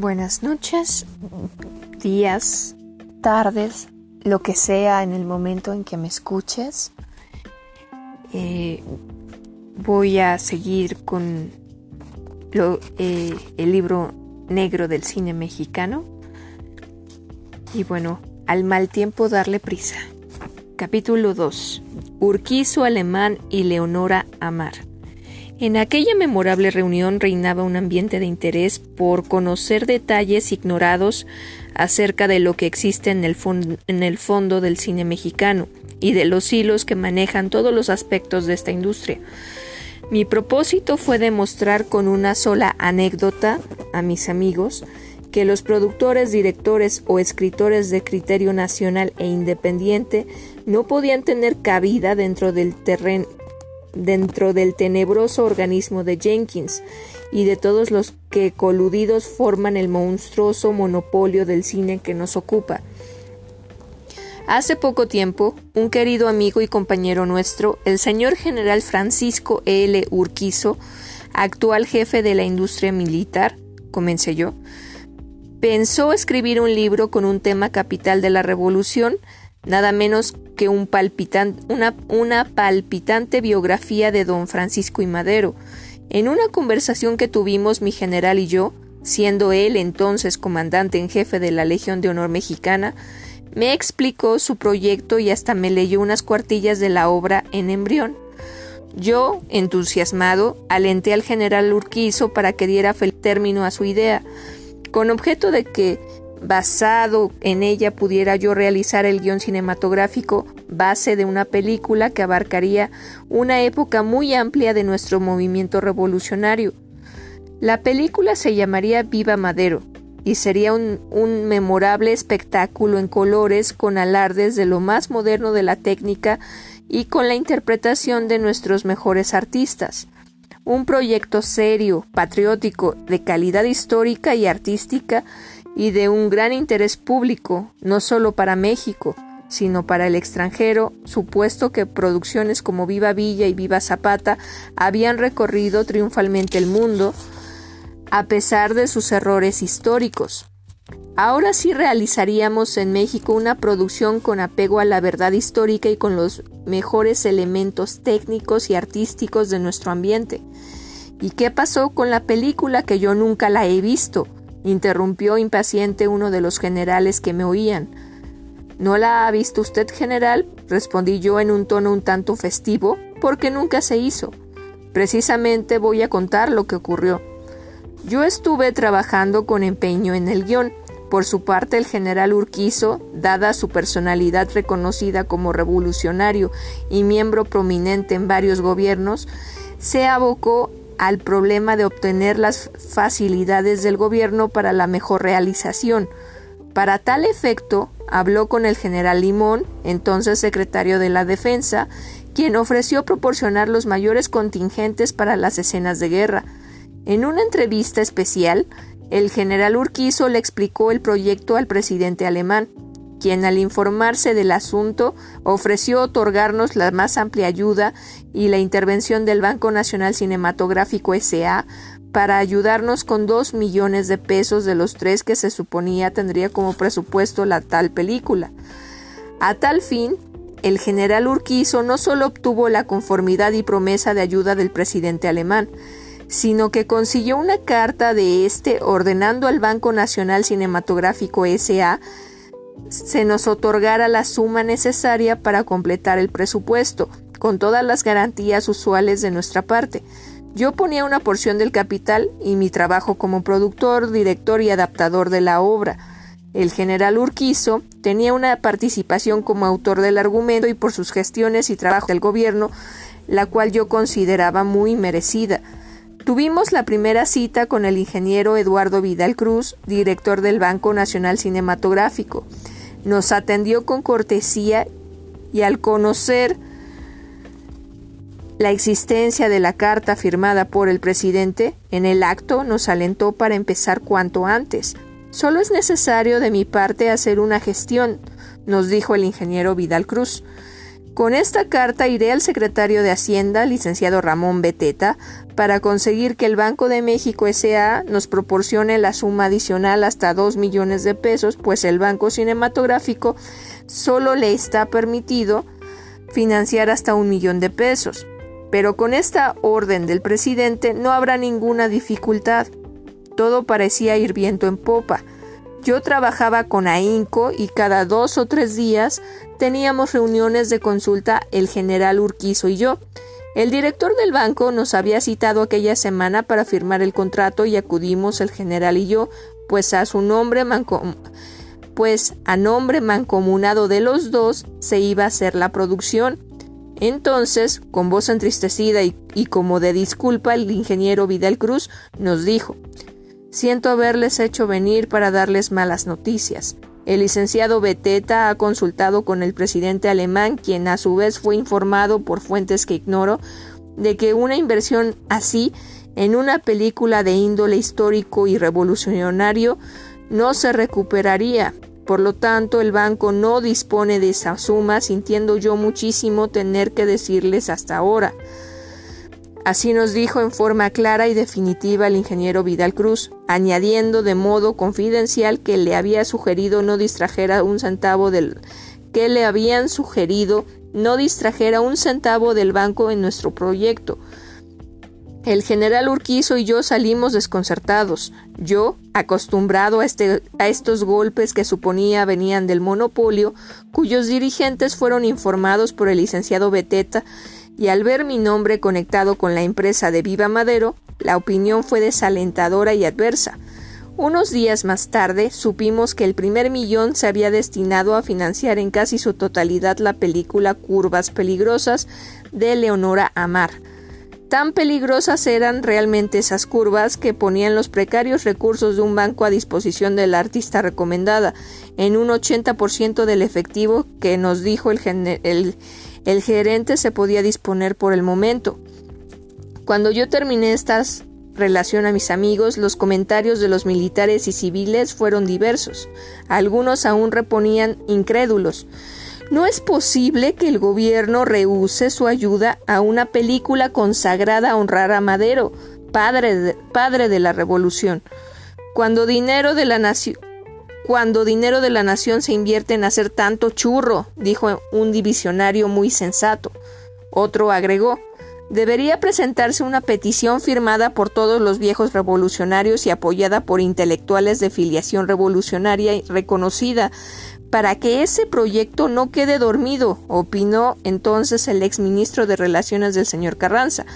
Buenas noches, días, tardes, lo que sea en el momento en que me escuches. Eh, voy a seguir con eh, el libro negro del cine mexicano. Y bueno, al mal tiempo darle prisa. Capítulo 2. Urquizo Alemán y Leonora Amar. En aquella memorable reunión reinaba un ambiente de interés por conocer detalles ignorados acerca de lo que existe en el, fondo del cine mexicano y de los hilos que manejan todos los aspectos de esta industria. Mi propósito fue demostrar con una sola anécdota a mis amigos que los productores, directores o escritores de criterio nacional e independiente no podían tener cabida dentro del terreno dentro del tenebroso organismo de Jenkins y de todos los que coludidos forman el monstruoso monopolio del cine que nos ocupa. Hace poco tiempo, un querido amigo y compañero nuestro, el señor general Francisco L. Urquizo, actual jefe de la industria militar, comencé yo, pensó escribir un libro con un tema capital de la revolución, nada menos que un una, una palpitante biografía de don Francisco y Madero. En una conversación que tuvimos mi general y yo, siendo él entonces comandante en jefe de la Legión de Honor Mexicana, me explicó su proyecto y hasta me leyó unas cuartillas de la obra en embrión. Yo, entusiasmado, alenté al general Urquizo para que diera término a su idea, con objeto de que basado en ella pudiera yo realizar el guion cinematográfico base de una película que abarcaría una época muy amplia de nuestro movimiento revolucionario. La película se llamaría Viva Madero y sería un, un memorable espectáculo en colores con alardes de lo más moderno de la técnica y con la interpretación de nuestros mejores artistas. Un proyecto serio, patriótico, de calidad histórica y artística y de un gran interés público, no solo para México, sino para el extranjero, supuesto que producciones como Viva Villa y Viva Zapata habían recorrido triunfalmente el mundo, a pesar de sus errores históricos. Ahora sí realizaríamos en México una producción con apego a la verdad histórica y con los mejores elementos técnicos y artísticos de nuestro ambiente. ¿Y qué pasó con la película que yo nunca la he visto? Interrumpió impaciente uno de los generales que me oían. ¿No la ha visto usted, general? respondí yo en un tono un tanto festivo, porque nunca se hizo. Precisamente voy a contar lo que ocurrió. Yo estuve trabajando con empeño en el guion. Por su parte, el general Urquizo, dada su personalidad reconocida como revolucionario y miembro prominente en varios gobiernos, se abocó al problema de obtener las facilidades del gobierno para la mejor realización. Para tal efecto, habló con el general Limón, entonces secretario de la Defensa, quien ofreció proporcionar los mayores contingentes para las escenas de guerra. En una entrevista especial, el general Urquizo le explicó el proyecto al presidente alemán quien al informarse del asunto ofreció otorgarnos la más amplia ayuda y la intervención del Banco Nacional Cinematográfico S.A. para ayudarnos con dos millones de pesos de los tres que se suponía tendría como presupuesto la tal película. A tal fin, el general Urquizo no solo obtuvo la conformidad y promesa de ayuda del presidente alemán, sino que consiguió una carta de éste ordenando al Banco Nacional Cinematográfico S.A se nos otorgara la suma necesaria para completar el presupuesto, con todas las garantías usuales de nuestra parte. Yo ponía una porción del capital y mi trabajo como productor, director y adaptador de la obra. El general Urquizo tenía una participación como autor del argumento y por sus gestiones y trabajo del gobierno, la cual yo consideraba muy merecida. Tuvimos la primera cita con el ingeniero Eduardo Vidal Cruz, director del Banco Nacional Cinematográfico. Nos atendió con cortesía y al conocer la existencia de la carta firmada por el presidente, en el acto nos alentó para empezar cuanto antes. Solo es necesario de mi parte hacer una gestión, nos dijo el ingeniero Vidal Cruz. Con esta carta iré al secretario de Hacienda, licenciado Ramón Beteta, para conseguir que el Banco de México S.A. nos proporcione la suma adicional hasta 2 millones de pesos, pues el Banco Cinematográfico solo le está permitido financiar hasta un millón de pesos. Pero con esta orden del presidente no habrá ninguna dificultad. Todo parecía ir viento en popa. Yo trabajaba con ahínco y cada dos o tres días teníamos reuniones de consulta el general Urquizo y yo. El director del banco nos había citado aquella semana para firmar el contrato y acudimos el general y yo, pues a su nombre pues a nombre mancomunado de los dos se iba a hacer la producción. Entonces, con voz entristecida y, y como de disculpa, el ingeniero Vidal Cruz nos dijo Siento haberles hecho venir para darles malas noticias. El licenciado Beteta ha consultado con el presidente alemán, quien a su vez fue informado por fuentes que ignoro de que una inversión así en una película de índole histórico y revolucionario no se recuperaría. Por lo tanto, el banco no dispone de esa suma, sintiendo yo muchísimo tener que decirles hasta ahora. Así nos dijo en forma clara y definitiva el ingeniero Vidal Cruz, añadiendo de modo confidencial que le había sugerido no distrajera un centavo del que le habían sugerido no distrajera un centavo del banco en nuestro proyecto. El general Urquizo y yo salimos desconcertados. Yo, acostumbrado a, este, a estos golpes que suponía venían del monopolio, cuyos dirigentes fueron informados por el licenciado Beteta, y al ver mi nombre conectado con la empresa de Viva Madero, la opinión fue desalentadora y adversa. Unos días más tarde supimos que el primer millón se había destinado a financiar en casi su totalidad la película Curvas Peligrosas de Leonora Amar. Tan peligrosas eran realmente esas curvas que ponían los precarios recursos de un banco a disposición de la artista recomendada, en un 80% del efectivo que nos dijo el, el el gerente se podía disponer por el momento. Cuando yo terminé estas relación a mis amigos, los comentarios de los militares y civiles fueron diversos. Algunos aún reponían incrédulos. No es posible que el gobierno rehúse su ayuda a una película consagrada a honrar a Madero, padre de, padre de la revolución. Cuando dinero de la nación cuando dinero de la nación se invierte en hacer tanto churro, dijo un divisionario muy sensato. Otro agregó, debería presentarse una petición firmada por todos los viejos revolucionarios y apoyada por intelectuales de filiación revolucionaria reconocida, para que ese proyecto no quede dormido, opinó entonces el exministro de Relaciones del señor Carranza,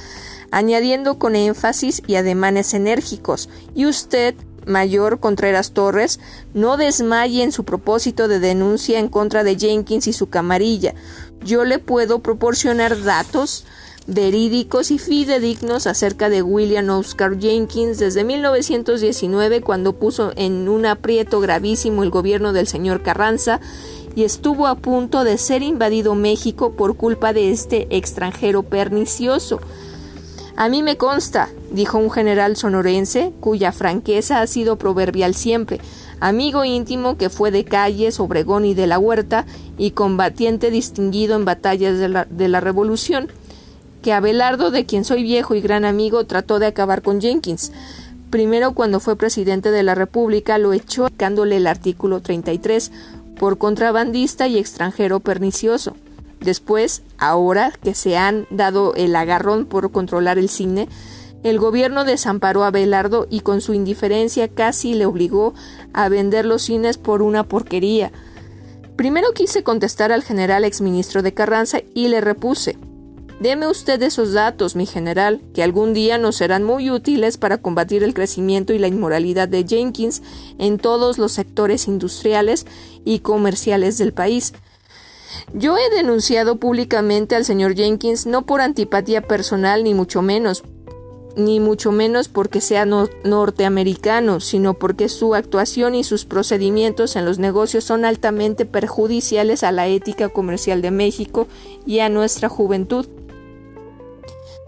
añadiendo con énfasis y ademanes enérgicos, y usted, Mayor Contreras Torres no desmaye en su propósito de denuncia en contra de Jenkins y su camarilla. Yo le puedo proporcionar datos verídicos y fidedignos acerca de William Oscar Jenkins desde 1919 cuando puso en un aprieto gravísimo el gobierno del señor Carranza y estuvo a punto de ser invadido México por culpa de este extranjero pernicioso. A mí me consta, dijo un general sonorense, cuya franqueza ha sido proverbial siempre, amigo íntimo que fue de Calles, Obregón y de la Huerta, y combatiente distinguido en batallas de la, Revolución, que Abelardo, de quien soy viejo y gran amigo, trató de acabar con Jenkins. Primero, cuando fue presidente de la República, lo echó aplicándole el artículo 33 por contrabandista y extranjero pernicioso. Después, ahora que se han dado el agarrón por controlar el cine, el gobierno desamparó a Belardo y con su indiferencia casi le obligó a vender los cines por una porquería. Primero quise contestar al general exministro de Carranza y le repuse Deme usted esos datos, mi general, que algún día nos serán muy útiles para combatir el crecimiento y la inmoralidad de Jenkins en todos los sectores industriales y comerciales del país. Yo he denunciado públicamente al señor Jenkins no por antipatía personal ni mucho menos, ni mucho menos porque sea norteamericano, sino porque su actuación y sus procedimientos en los negocios son altamente perjudiciales a la ética comercial de México y a nuestra juventud.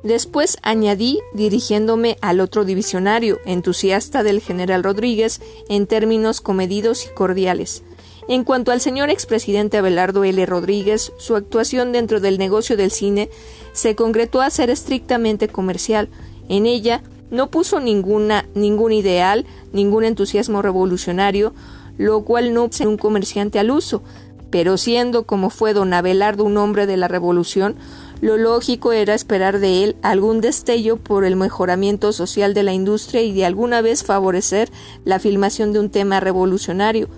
Después añadí, dirigiéndome al otro divisionario, entusiasta del general Rodríguez, en términos comedidos y cordiales. En cuanto al señor expresidente Abelardo L. Rodríguez, su actuación dentro del negocio del cine se concretó a ser estrictamente comercial. En ella no puso ninguna, ningún ideal, ningún entusiasmo revolucionario, lo cual no es un comerciante al uso, pero siendo como fue don Abelardo un hombre de la revolución, lo lógico era esperar de él algún destello por el mejoramiento social de la industria y de alguna vez favorecer la filmación de un tema revolucionario.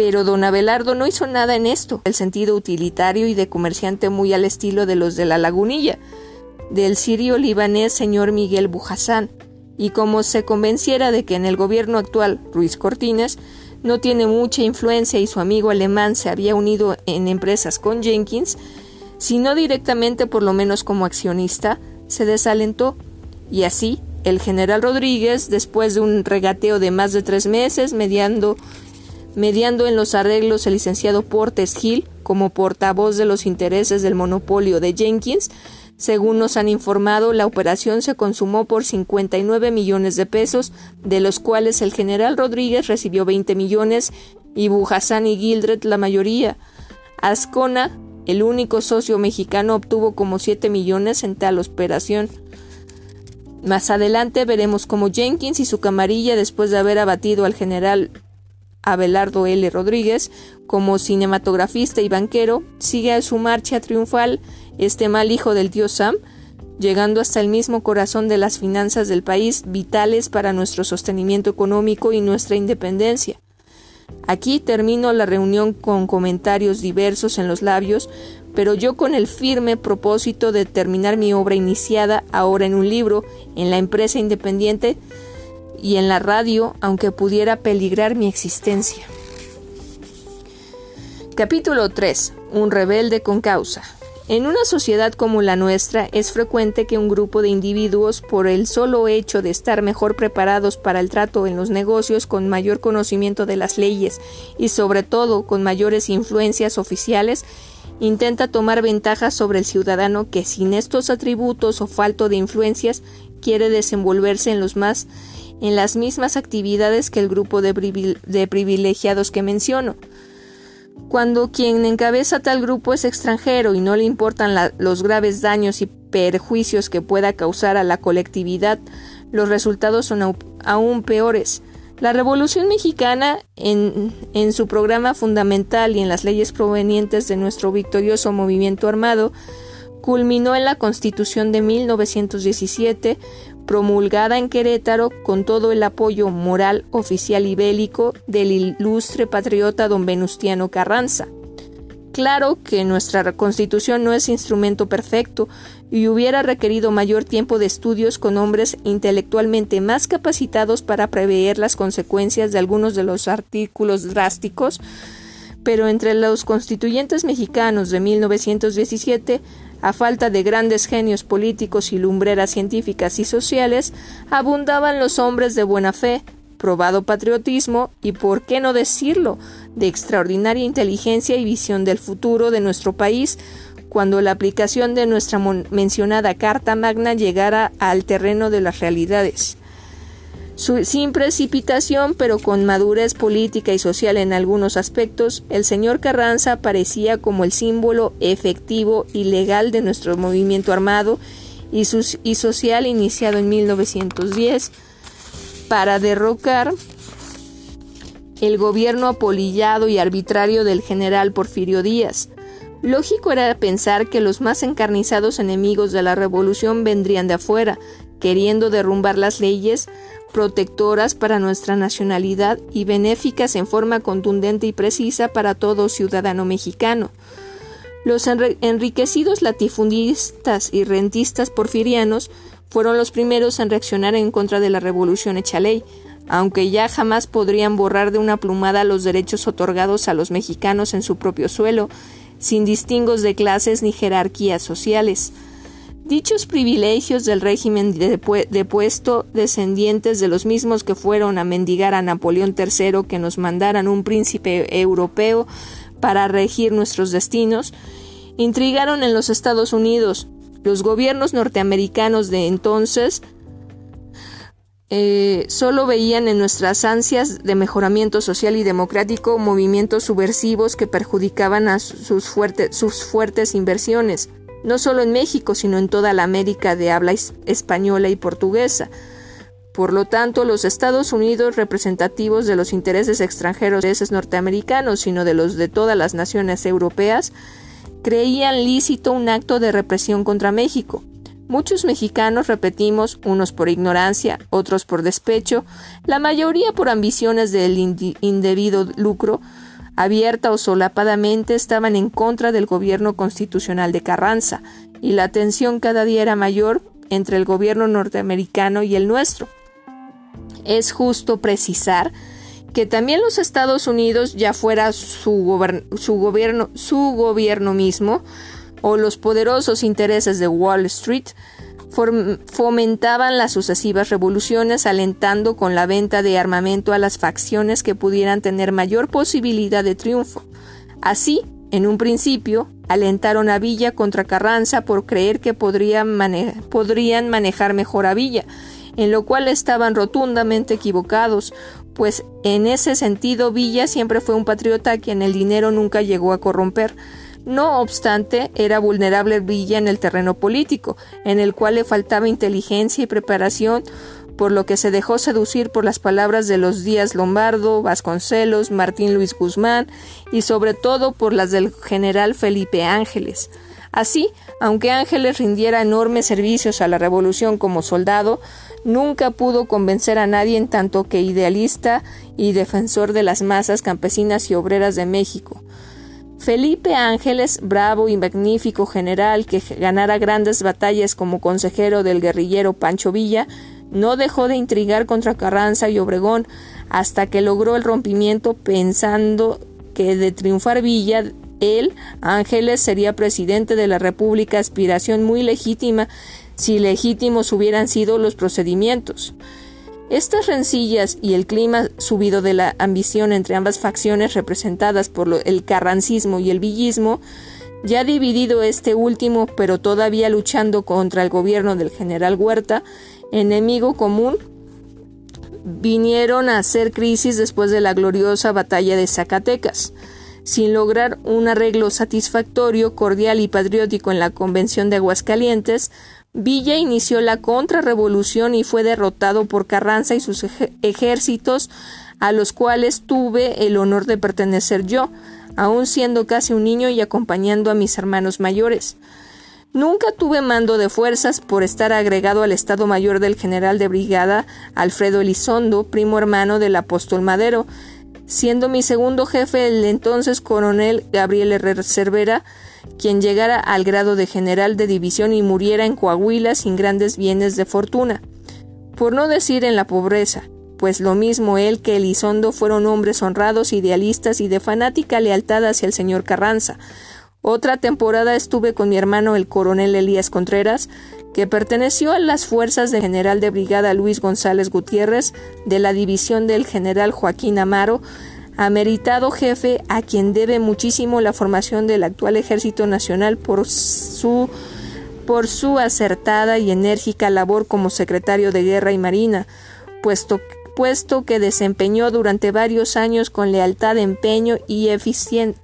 Pero don Abelardo no hizo nada en esto, el sentido utilitario y de comerciante muy al estilo de los de la lagunilla, del sirio libanés señor Miguel Bujasán, y como se convenciera de que en el gobierno actual Ruiz Cortines no tiene mucha influencia y su amigo alemán se había unido en empresas con Jenkins, si no directamente por lo menos como accionista, se desalentó, y así el general Rodríguez, después de un regateo de más de tres meses, mediando, mediando en los arreglos el licenciado Portes Gil como portavoz de los intereses del monopolio de Jenkins, según nos han informado, la operación se consumó por 59 millones de pesos, de los cuales el general Rodríguez recibió 20 millones y Bujasán y Gildred la mayoría. Ascona el único socio mexicano obtuvo como 7 millones en tal operación. Más adelante veremos cómo Jenkins y su camarilla, después de haber abatido al general Abelardo L. Rodríguez como cinematografista y banquero, sigue a su marcha triunfal este mal hijo del tío Sam, llegando hasta el mismo corazón de las finanzas del país, vitales para nuestro sostenimiento económico y nuestra independencia. Aquí termino la reunión con comentarios diversos en los labios, pero yo con el firme propósito de terminar mi obra iniciada ahora en un libro, en la empresa independiente y en la radio, aunque pudiera peligrar mi existencia. Capítulo 3. Un rebelde con causa. En una sociedad como la nuestra es frecuente que un grupo de individuos, por el solo hecho de estar mejor preparados para el trato en los negocios, con mayor conocimiento de las leyes y sobre todo con mayores influencias oficiales, intenta tomar ventaja sobre el ciudadano que sin estos atributos o falto de influencias quiere desenvolverse en los más en las mismas actividades que el grupo de, privilegiados que menciono. Cuando quien encabeza tal grupo es extranjero y no le importan los graves daños y perjuicios que pueda causar a la colectividad, los resultados son aún peores. La Revolución Mexicana, en, en, su programa fundamental y en las leyes provenientes de nuestro victorioso movimiento armado, culminó en la Constitución de 1917, promulgada en Querétaro con todo el apoyo moral, oficial y bélico del ilustre patriota don Venustiano Carranza. Claro que nuestra constitución no es instrumento perfecto y hubiera requerido mayor tiempo de estudios con hombres intelectualmente más capacitados para prever las consecuencias de algunos de los artículos drásticos, pero entre los constituyentes mexicanos de 1917 a falta de grandes genios políticos y lumbreras científicas y sociales, abundaban los hombres de buena fe, probado patriotismo y, por qué no decirlo, de extraordinaria inteligencia y visión del futuro de nuestro país, cuando la aplicación de nuestra mencionada Carta Magna llegara al terreno de las realidades sin precipitación, pero con madurez política y social en algunos aspectos, el señor Carranza parecía como el símbolo efectivo y legal de nuestro movimiento armado y, y social iniciado en 1910 para derrocar el gobierno apolillado y arbitrario del general Porfirio Díaz. Lógico era pensar que los más encarnizados enemigos de la revolución vendrían de afuera, queriendo derrumbar las leyes protectoras para nuestra nacionalidad y benéficas en forma contundente y precisa para todo ciudadano mexicano. Los enriquecidos latifundistas y rentistas porfirianos fueron los primeros en reaccionar en contra de la revolución hecha ley, aunque ya jamás podrían borrar de una plumada los derechos otorgados a los mexicanos en su propio suelo, sin distingos de clases ni jerarquías sociales. Dichos privilegios del régimen depuesto, descendientes de los mismos que fueron a mendigar a Napoleón III que nos mandaran un príncipe europeo para regir nuestros destinos, intrigaron en los Estados Unidos. Los gobiernos norteamericanos de entonces eh, solo veían en nuestras ansias de mejoramiento social y democrático movimientos subversivos que perjudicaban a sus, sus fuertes inversiones, no solo en México, sino en toda la América de habla española y portuguesa. Por lo tanto, los Estados Unidos, representativos de los intereses extranjeros norteamericanos, sino de los de todas las naciones europeas, creían lícito un acto de represión contra México. Muchos mexicanos repetimos, unos por ignorancia, otros por despecho, la mayoría por ambiciones del indebido lucro, abierta o solapadamente estaban en contra del gobierno constitucional de Carranza, y la tensión cada día era mayor entre el gobierno norteamericano y el nuestro. Es justo precisar que también los Estados Unidos, ya fuera su, gobierno, su gobierno mismo, o los poderosos intereses de Wall Street fomentaban las sucesivas revoluciones alentando con la venta de armamento a las facciones que pudieran tener mayor posibilidad de triunfo. Así, en un principio, alentaron a Villa contra Carranza por creer que podrían, manejar mejor a Villa, en lo cual estaban rotundamente equivocados, pues en ese sentido Villa siempre fue un patriota a quien el dinero nunca llegó a corromper. No obstante, era vulnerable Villa en el terreno político, en el cual le faltaba inteligencia y preparación, por lo que se dejó seducir por las palabras de los Díaz Lombardo, Vasconcelos, Martín Luis Guzmán y sobre todo por las del general Felipe Ángeles. Así, aunque Ángeles rindiera enormes servicios a la revolución como soldado, nunca pudo convencer a nadie en tanto que idealista y defensor de las masas campesinas y obreras de México. Felipe Ángeles, bravo y magnífico general que ganara grandes batallas como consejero del guerrillero Pancho Villa, no dejó de intrigar contra Carranza y Obregón hasta que logró el rompimiento pensando que de triunfar Villa, él, Ángeles, sería presidente de la República, aspiración muy legítima si legítimos hubieran sido los procedimientos. Estas rencillas y el clima subido de la ambición entre ambas facciones representadas por el carrancismo y el villismo, ya dividido este último, pero todavía luchando contra el gobierno del general Huerta, enemigo común, vinieron a hacer crisis después de la gloriosa batalla de Zacatecas. Sin lograr un arreglo satisfactorio, cordial y patriótico en la Convención de Aguascalientes, Villa inició la contrarrevolución y fue derrotado por Carranza y sus ejércitos, a los cuales tuve el honor de pertenecer yo, aun siendo casi un niño y acompañando a mis hermanos mayores. Nunca tuve mando de fuerzas por estar agregado al Estado Mayor del general de brigada Alfredo Elizondo, primo hermano del apóstol Madero, siendo mi segundo jefe el entonces coronel Gabriel Herrera Cervera, quien llegara al grado de general de división y muriera en Coahuila sin grandes bienes de fortuna, por no decir en la pobreza, pues lo mismo él que Elizondo fueron hombres honrados, idealistas y de fanática lealtad hacia el señor Carranza. Otra temporada estuve con mi hermano el coronel Elías Contreras, que perteneció a las fuerzas de general de brigada Luis González Gutiérrez, de la división del general Joaquín Amaro, ameritado jefe a quien debe muchísimo la formación del actual Ejército Nacional por su por su acertada y enérgica labor como secretario de Guerra y Marina, puesto, puesto que desempeñó durante varios años con lealtad, empeño y eficiencia.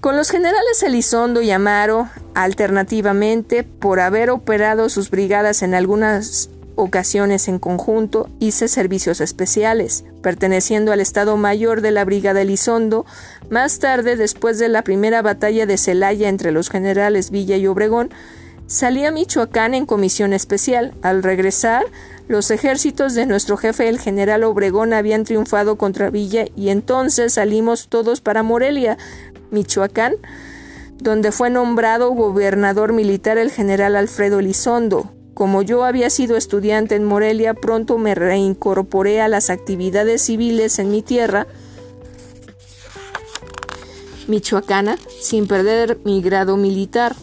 Con los generales Elizondo y Amaro, alternativamente, por haber operado sus brigadas en algunas ocasiones en conjunto hice servicios especiales, perteneciendo al Estado Mayor de la Brigada Elizondo. Más tarde, después de la primera batalla de Celaya entre los generales Villa y Obregón, salí a Michoacán en comisión especial. Al regresar, los ejércitos de nuestro jefe, el general Obregón, habían triunfado contra Villa y entonces salimos todos para Morelia, Michoacán, donde fue nombrado gobernador militar el general Alfredo Elizondo. Como yo había sido estudiante en Morelia, pronto me reincorporé a las actividades civiles en mi tierra, michoacana, sin perder mi grado militar.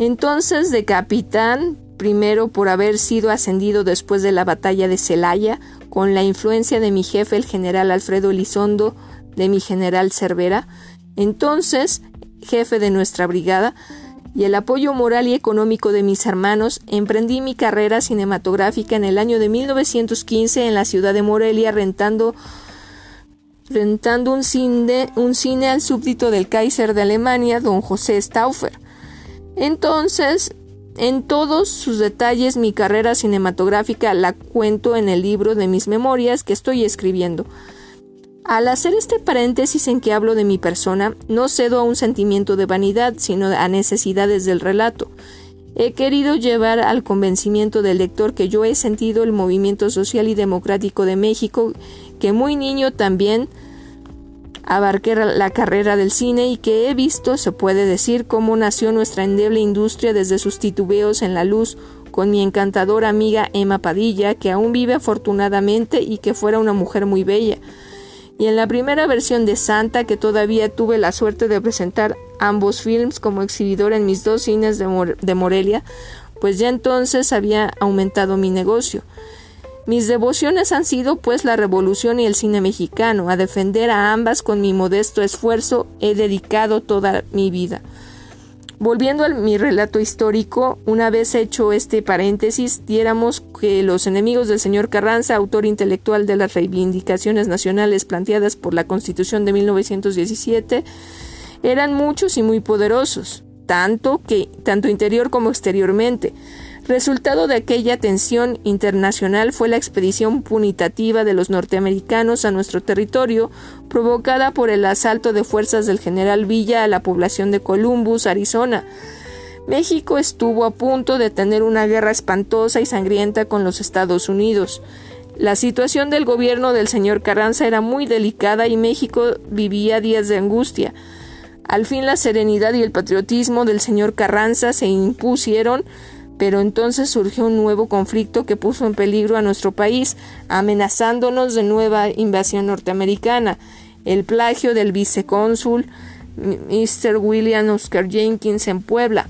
Entonces de capitán, primero por haber sido ascendido después de la batalla de Celaya, con la influencia de mi jefe el general Alfredo Elizondo, de mi general Cervera, entonces jefe de nuestra brigada, y el apoyo moral y económico de mis hermanos, emprendí mi carrera cinematográfica en el año de 1915 en la ciudad de Morelia, rentando, rentando un, cine, un cine al súbdito del Kaiser de Alemania, don José Stauffer. Entonces, en todos sus detalles, mi carrera cinematográfica la cuento en el libro de mis memorias que estoy escribiendo. Al hacer este paréntesis en que hablo de mi persona, no cedo a un sentimiento de vanidad, sino a necesidades del relato. He querido llevar al convencimiento del lector que yo he sentido el movimiento social y democrático de México, que muy niño también abarqué la carrera del cine y que he visto, se puede decir, cómo nació nuestra endeble industria desde sus titubeos en la luz, con mi encantadora amiga Emma Padilla, que aún vive afortunadamente y que fuera una mujer muy bella y en la primera versión de Santa, que todavía tuve la suerte de presentar ambos films como exhibidor en mis dos cines de, de Morelia, pues ya entonces había aumentado mi negocio. Mis devociones han sido pues la revolución y el cine mexicano. A defender a ambas con mi modesto esfuerzo he dedicado toda mi vida. Volviendo a mi relato histórico, una vez hecho este paréntesis, diéramos que los enemigos del señor Carranza, autor intelectual de las reivindicaciones nacionales planteadas por la Constitución de 1917, eran muchos y muy poderosos, tanto que tanto interior como exteriormente. Resultado de aquella tensión internacional fue la expedición punitativa de los norteamericanos a nuestro territorio, provocada por el asalto de fuerzas del general Villa a la población de Columbus, Arizona. México estuvo a punto de tener una guerra espantosa y sangrienta con los Estados Unidos. La situación del gobierno del señor Carranza era muy delicada y México vivía días de angustia. Al fin la serenidad y el patriotismo del señor Carranza se impusieron pero entonces surgió un nuevo conflicto que puso en peligro a nuestro país, amenazándonos de nueva invasión norteamericana, el plagio del vicecónsul Mr. William Oscar Jenkins en Puebla.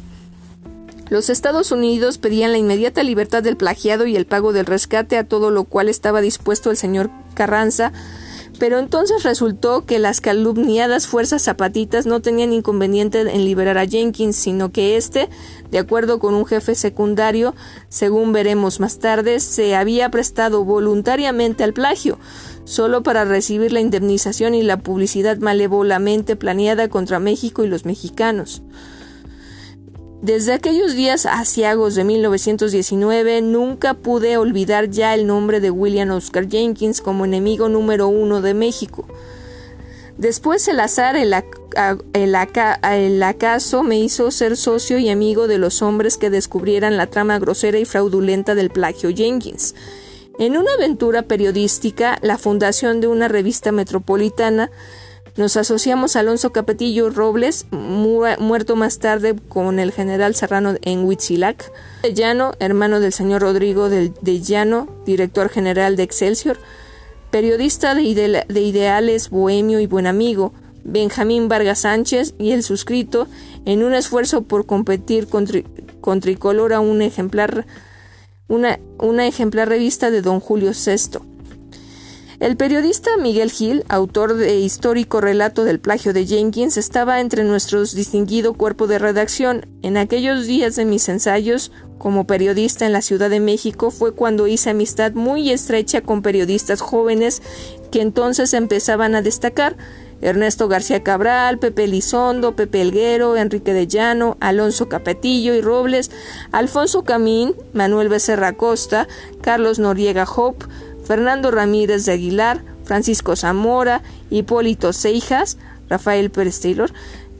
Los Estados Unidos pedían la inmediata libertad del plagiado y el pago del rescate, a todo lo cual estaba dispuesto el señor Carranza, pero entonces resultó que las calumniadas fuerzas zapatitas no tenían inconveniente en liberar a Jenkins, sino que éste, de acuerdo con un jefe secundario, según veremos más tarde, se había prestado voluntariamente al plagio, solo para recibir la indemnización y la publicidad malévolamente planeada contra México y los mexicanos. Desde aquellos días asiagos de 1919 nunca pude olvidar ya el nombre de William Oscar Jenkins como enemigo número uno de México. Después el azar, el, el, acaso me hizo ser socio y amigo de los hombres que descubrieran la trama grosera y fraudulenta del plagio Jenkins. En una aventura periodística, la fundación de una revista metropolitana nos asociamos a Alonso Capetillo Robles, muerto más tarde con el general Serrano en Huitzilac, de Llano, hermano del señor Rodrigo de Llano, director general de Excelsior, periodista de, ideales, bohemio y buen amigo, Benjamín Vargas Sánchez y el suscrito en un esfuerzo por competir con, Tricolor a un ejemplar, una, una ejemplar revista de don Julio VI. El periodista Miguel Gil, autor de histórico relato del plagio de Jenkins, estaba entre nuestro distinguido cuerpo de redacción. En aquellos días de mis ensayos como periodista en la Ciudad de México fue cuando hice amistad muy estrecha con periodistas jóvenes que entonces empezaban a destacar. Ernesto García Cabral, Pepe Elizondo, Pepe Elguero, Enrique de Llano, Alonso Capetillo y Robles, Alfonso Camín, Manuel Becerra Costa, Carlos Noriega Hope, Fernando Ramírez de Aguilar, Francisco Zamora, Hipólito Seijas, Rafael Pérez Taylor,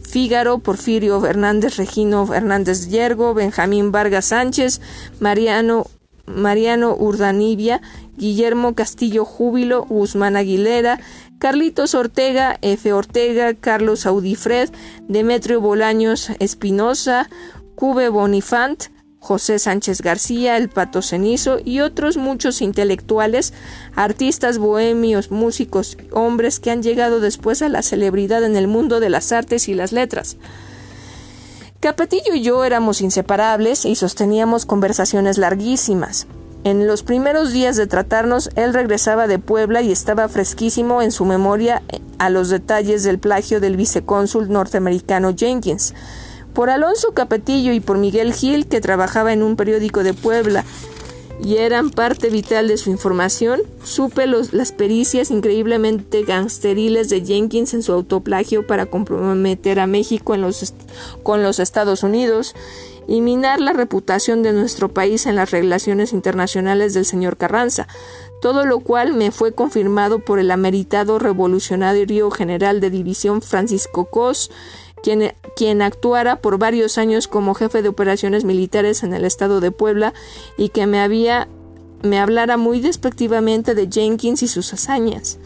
Fígaro, Porfirio Hernández, Regino Hernández Yergo, Benjamín Vargas Sánchez, Mariano, Mariano Urdanibia, Guillermo Castillo Júbilo, Guzmán Aguilera, Carlitos Ortega, F. Ortega, Carlos Audifred, Demetrio Bolaños Espinosa, Cube Bonifant, José Sánchez García, el Pato Cenizo y otros muchos intelectuales, artistas bohemios, músicos, hombres que han llegado después a la celebridad en el mundo de las artes y las letras. Capetillo y yo éramos inseparables y sosteníamos conversaciones larguísimas. En los primeros días de tratarnos, él regresaba de Puebla y estaba fresquísimo en su memoria a los detalles del plagio del vicecónsul norteamericano Jenkins Por Alonso Capetillo y por Miguel Gil, que trabajaba en un periódico de Puebla y eran parte vital de su información, supe las pericias increíblemente gangsteriles de Jenkins en su autoplagio para comprometer a México con los Estados Unidos y minar la reputación de nuestro país en las relaciones internacionales del señor Carranza, todo lo cual me fue confirmado por el ameritado revolucionario general de división Francisco Cos, quien, actuara por varios años como jefe de operaciones militares en el estado de Puebla y que me me hablara muy despectivamente de Jenkins y sus hazañas.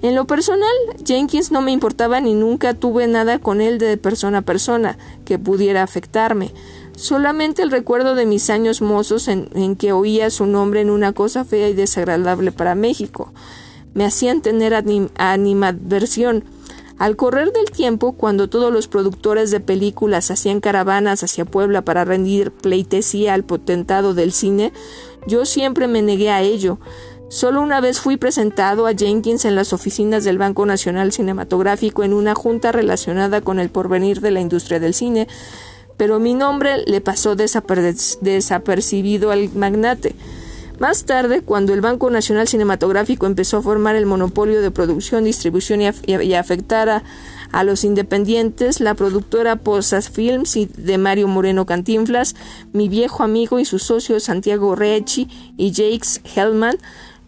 En lo personal, Jenkins no me importaba ni nunca tuve nada con él de persona a persona que pudiera afectarme. Solamente el recuerdo de mis años mozos en, que oía su nombre en una cosa fea y desagradable para México. Me hacían tener animadversión. Al correr del tiempo, cuando todos los productores de películas hacían caravanas hacia Puebla para rendir pleitesía al potentado del cine, yo siempre me negué a ello. Solo una vez fui presentado a Jenkins en las oficinas del Banco Nacional Cinematográfico en una junta relacionada con el porvenir de la industria del cine, pero mi nombre le pasó desapercibido al magnate. Más tarde, cuando el Banco Nacional Cinematográfico empezó a formar el monopolio de producción, distribución y, afectara a los independientes, la productora Posas Films y de Mario Moreno Cantinflas, mi viejo amigo y su socio Santiago Recci y Jakes Hellman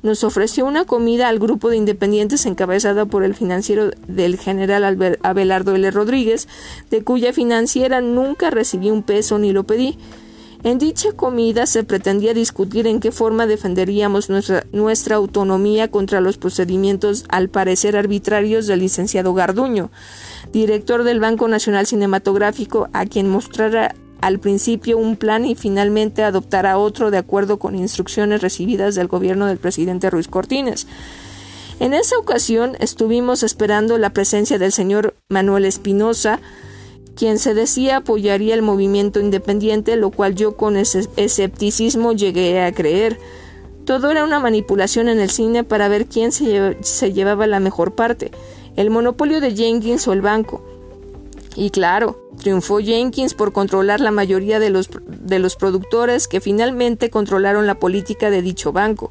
nos ofreció una comida al grupo de independientes encabezada por el financiero del general Abelardo L. Rodríguez, de cuya financiera nunca recibí un peso ni lo pedí. En dicha comida se pretendía discutir en qué forma defenderíamos nuestra, nuestra autonomía contra los procedimientos al parecer arbitrarios del licenciado Garduño, director del Banco Nacional Cinematográfico, a quien mostrara al principio un plan y finalmente adoptará otro de acuerdo con instrucciones recibidas del gobierno del presidente Ruiz Cortines. En esa ocasión estuvimos esperando la presencia del señor Manuel Espinosa, quien se decía apoyaría el movimiento independiente, lo cual yo con escepticismo llegué a creer. Todo era una manipulación en el cine para ver quién se, se llevaba la mejor parte, el monopolio de Jenkins o el banco. Y claro, triunfó Jenkins por controlar la mayoría de los, de los productores que finalmente controlaron la política de dicho banco.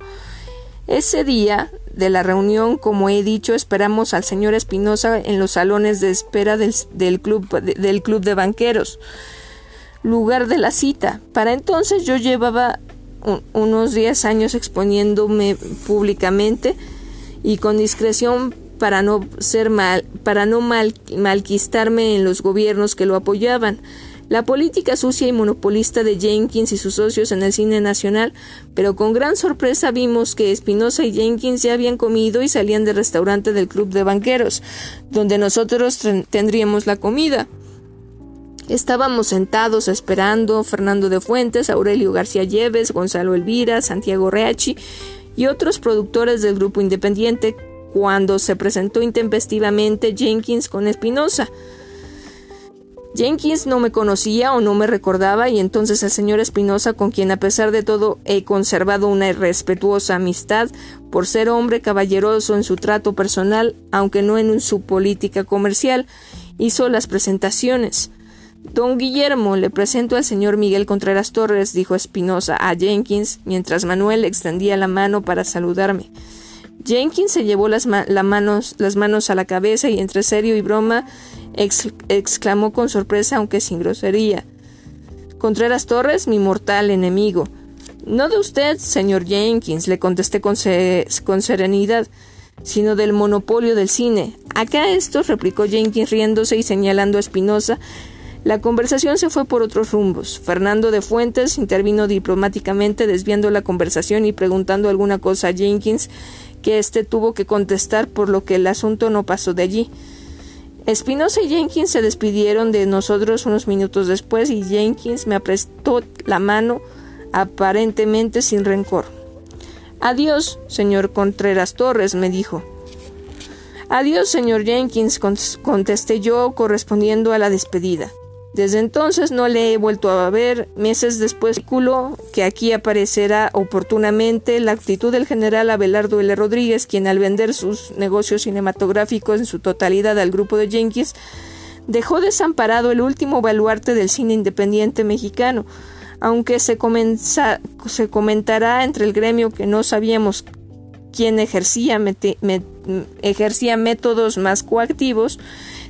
Ese día de la reunión, como he dicho, esperamos al señor Espinosa en los salones de espera del, club, del club de banqueros, lugar de la cita. Para entonces yo llevaba unos 10 años exponiéndome públicamente y con discreción para no ser mal, para no mal, malquistarme en los gobiernos que lo apoyaban. La política sucia y monopolista de Jenkins y sus socios en el cine nacional, pero con gran sorpresa vimos que Espinosa y Jenkins ya habían comido y salían del restaurante del Club de Banqueros, donde nosotros tendríamos la comida. Estábamos sentados esperando Fernando de Fuentes, Aurelio García Lleves, Gonzalo Elvira, Santiago Reachi y otros productores del grupo independiente cuando se presentó intempestivamente Jenkins con Espinosa. Jenkins no me conocía o no me recordaba y entonces el señor Espinosa, con quien a pesar de todo he conservado una respetuosa amistad por ser hombre caballeroso en su trato personal, aunque no en su política comercial, hizo las presentaciones. Don Guillermo, le presento al señor Miguel Contreras Torres, dijo Espinosa a Jenkins, mientras Manuel extendía la mano para saludarme. Jenkins se llevó las, manos, las manos a la cabeza y entre serio y broma exclamó con sorpresa aunque sin grosería. Contreras Torres, mi mortal enemigo. No de usted, señor Jenkins, le contesté con, con serenidad, sino del monopolio del cine. Acá esto, replicó Jenkins riéndose y señalando a Espinosa, la conversación se fue por otros rumbos. Fernando de Fuentes intervino diplomáticamente desviando la conversación y preguntando alguna cosa a Jenkins que éste tuvo que contestar por lo que el asunto no pasó de allí. Espinosa y Jenkins se despidieron de nosotros unos minutos después y Jenkins me aprestó la mano aparentemente sin rencor. Adiós, señor Contreras Torres, me dijo. Adiós, señor Jenkins, contesté yo correspondiendo a la despedida. Desde entonces no le he vuelto a ver. Meses después, que aquí aparecerá oportunamente la actitud del general Abelardo L. Rodríguez, quien al vender sus negocios cinematográficos en su totalidad al grupo de Jenkins, dejó desamparado el último baluarte del cine independiente mexicano, aunque se, se comentará entre el gremio que no sabíamos quién ejercía, ejercía métodos más coactivos,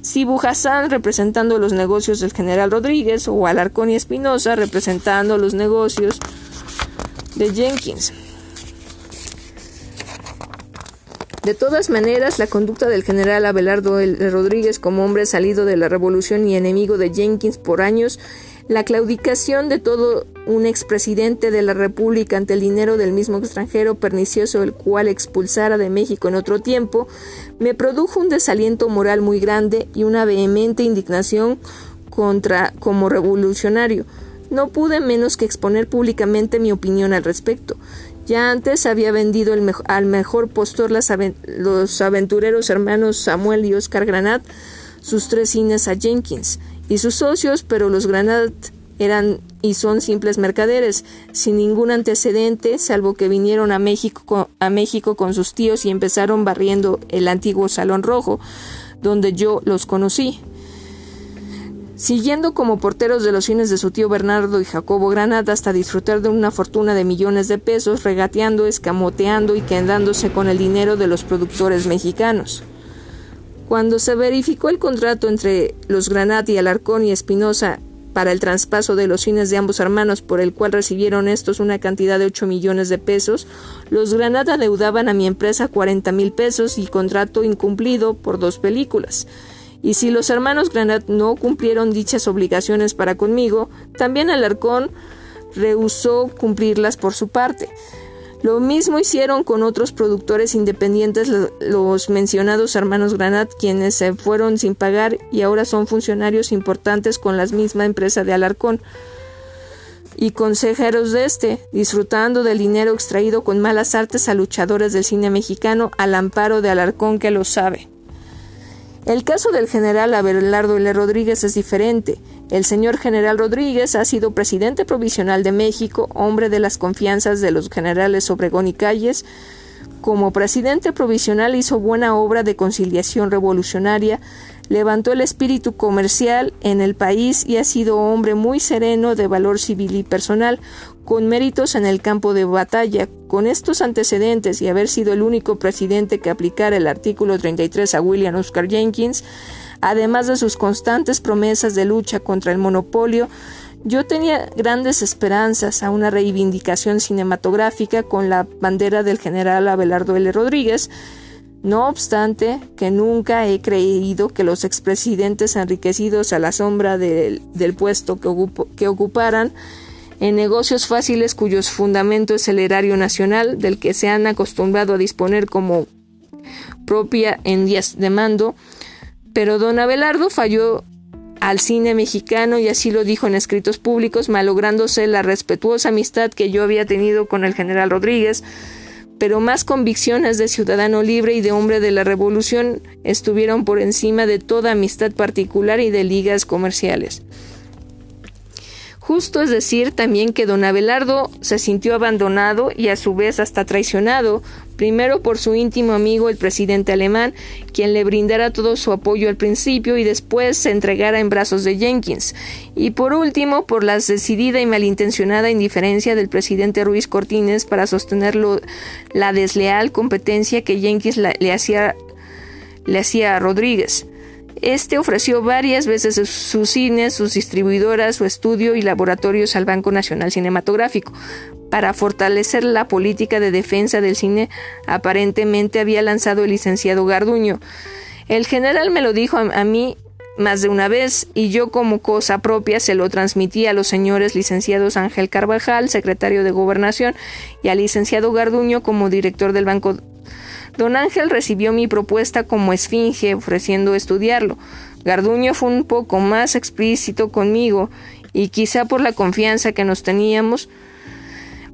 si Bujasán representando los negocios del general Rodríguez o Alarcón y Espinosa representando los negocios de Jenkins. De todas maneras, la conducta del general Abelardo Rodríguez como hombre salido de la revolución y enemigo de Jenkins por años la claudicación de todo un expresidente de la República ante el dinero del mismo extranjero pernicioso el cual expulsara de México en otro tiempo, me produjo un desaliento moral muy grande y una vehemente indignación contra como revolucionario. No pude menos que exponer públicamente mi opinión al respecto. Ya antes había vendido al mejor postor los aventureros hermanos Samuel y Oscar Granat sus tres cines a Jenkins y sus socios, pero los Granat eran y son simples mercaderes, sin ningún antecedente, salvo que vinieron a México, a México con sus tíos y empezaron barriendo el antiguo Salón Rojo, donde yo los conocí. Siguiendo como porteros de los cines de su tío Bernardo y Jacobo Granat hasta disfrutar de una fortuna de millones de pesos, regateando, escamoteando y quedándose con el dinero de los productores mexicanos. Cuando se verificó el contrato entre los Granat y Alarcón y Espinosa para el traspaso de los cines de ambos hermanos, por el cual recibieron estos una cantidad de 8 millones de pesos, los Granat adeudaban a mi empresa 40 mil pesos y contrato incumplido por dos películas. Y si los hermanos Granat no cumplieron dichas obligaciones para conmigo, también Alarcón rehusó cumplirlas por su parte. Lo mismo hicieron con otros productores independientes los mencionados hermanos Granat, quienes se fueron sin pagar y ahora son funcionarios importantes con la misma empresa de Alarcón y consejeros de este, disfrutando del dinero extraído con malas artes a luchadores del cine mexicano al amparo de Alarcón que lo sabe. El caso del general Abelardo L. Rodríguez es diferente. El señor general Rodríguez ha sido presidente provisional de México, hombre de las confianzas de los generales Obregón y Calles. Como presidente provisional hizo buena obra de conciliación revolucionaria, levantó el espíritu comercial en el país y ha sido hombre muy sereno de valor civil y personal, con méritos en el campo de batalla. Con estos antecedentes y haber sido el único presidente que aplicara el artículo 33 a William Oscar Jenkins, además de sus constantes promesas de lucha contra el monopolio, yo tenía grandes esperanzas a una reivindicación cinematográfica con la bandera del general Abelardo L. Rodríguez, no obstante, que nunca he creído que los expresidentes enriquecidos a la sombra del puesto que, ocuparan en negocios fáciles cuyos fundamento es el erario nacional, del que se han acostumbrado a disponer como propia en días de mando, pero don Abelardo falló al cine mexicano y así lo dijo en escritos públicos, malográndose la respetuosa amistad que yo había tenido con el general Rodríguez, pero más convicciones de ciudadano libre y de hombre de la revolución estuvieron por encima de toda amistad particular y de ligas comerciales. Justo es decir también que don Abelardo se sintió abandonado y a su vez hasta traicionado, primero por su íntimo amigo el presidente alemán, quien le brindara todo su apoyo al principio y después se entregara en brazos de Jenkins, y por último por la decidida y malintencionada indiferencia del presidente Ruiz Cortines para sostener la desleal competencia que Jenkins le hacía le hacía a Rodríguez. Este ofreció varias veces sus cines, sus distribuidoras, su estudio y laboratorios al Banco Nacional Cinematográfico. Para fortalecer la política de defensa del cine, aparentemente había lanzado el licenciado Garduño. El general me lo dijo a, mí más de una vez y yo como cosa propia se lo transmití a los señores licenciados Ángel Carvajal, secretario de Gobernación, y al licenciado Garduño como director del Banco Don Ángel recibió mi propuesta como esfinge, ofreciendo estudiarlo. Garduño fue un poco más explícito conmigo, y quizá por la confianza que nos teníamos.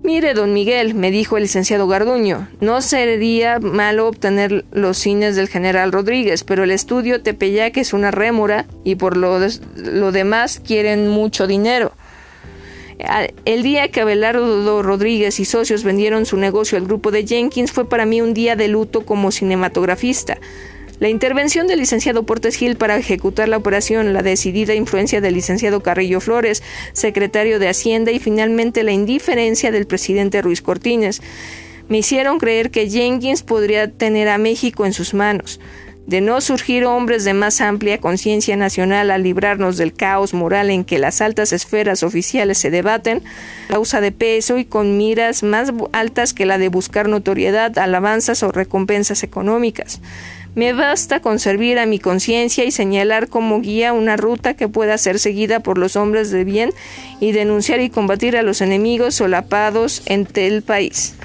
Mire, don Miguel, me dijo el licenciado Garduño, no sería malo obtener los cines del general Rodríguez, pero el estudio Tepeyac es una rémora y por lo, lo demás quieren mucho dinero. El día que Abelardo Rodríguez y socios vendieron su negocio al grupo de Jenkins fue para mí un día de luto como cinematografista. La intervención del licenciado Portes Gil para ejecutar la operación, la decidida influencia del licenciado Carrillo Flores, secretario de Hacienda, y finalmente la indiferencia del presidente Ruiz Cortines, me hicieron creer que Jenkins podría tener a México en sus manos. De no surgir hombres de más amplia conciencia nacional a librarnos del caos moral en que las altas esferas oficiales se debaten, causa de peso y con miras más altas que la de buscar notoriedad, alabanzas o recompensas económicas. Me basta con servir a mi conciencia y señalar como guía una ruta que pueda ser seguida por los hombres de bien y denunciar y combatir a los enemigos solapados en el país.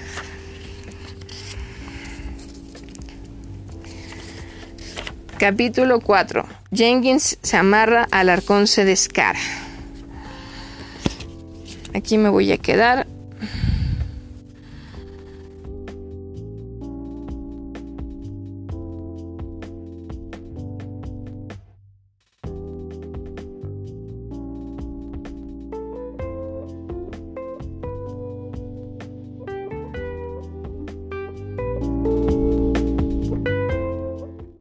Capítulo 4. Jenkins se amarra al arcón se descara. Aquí me voy a quedar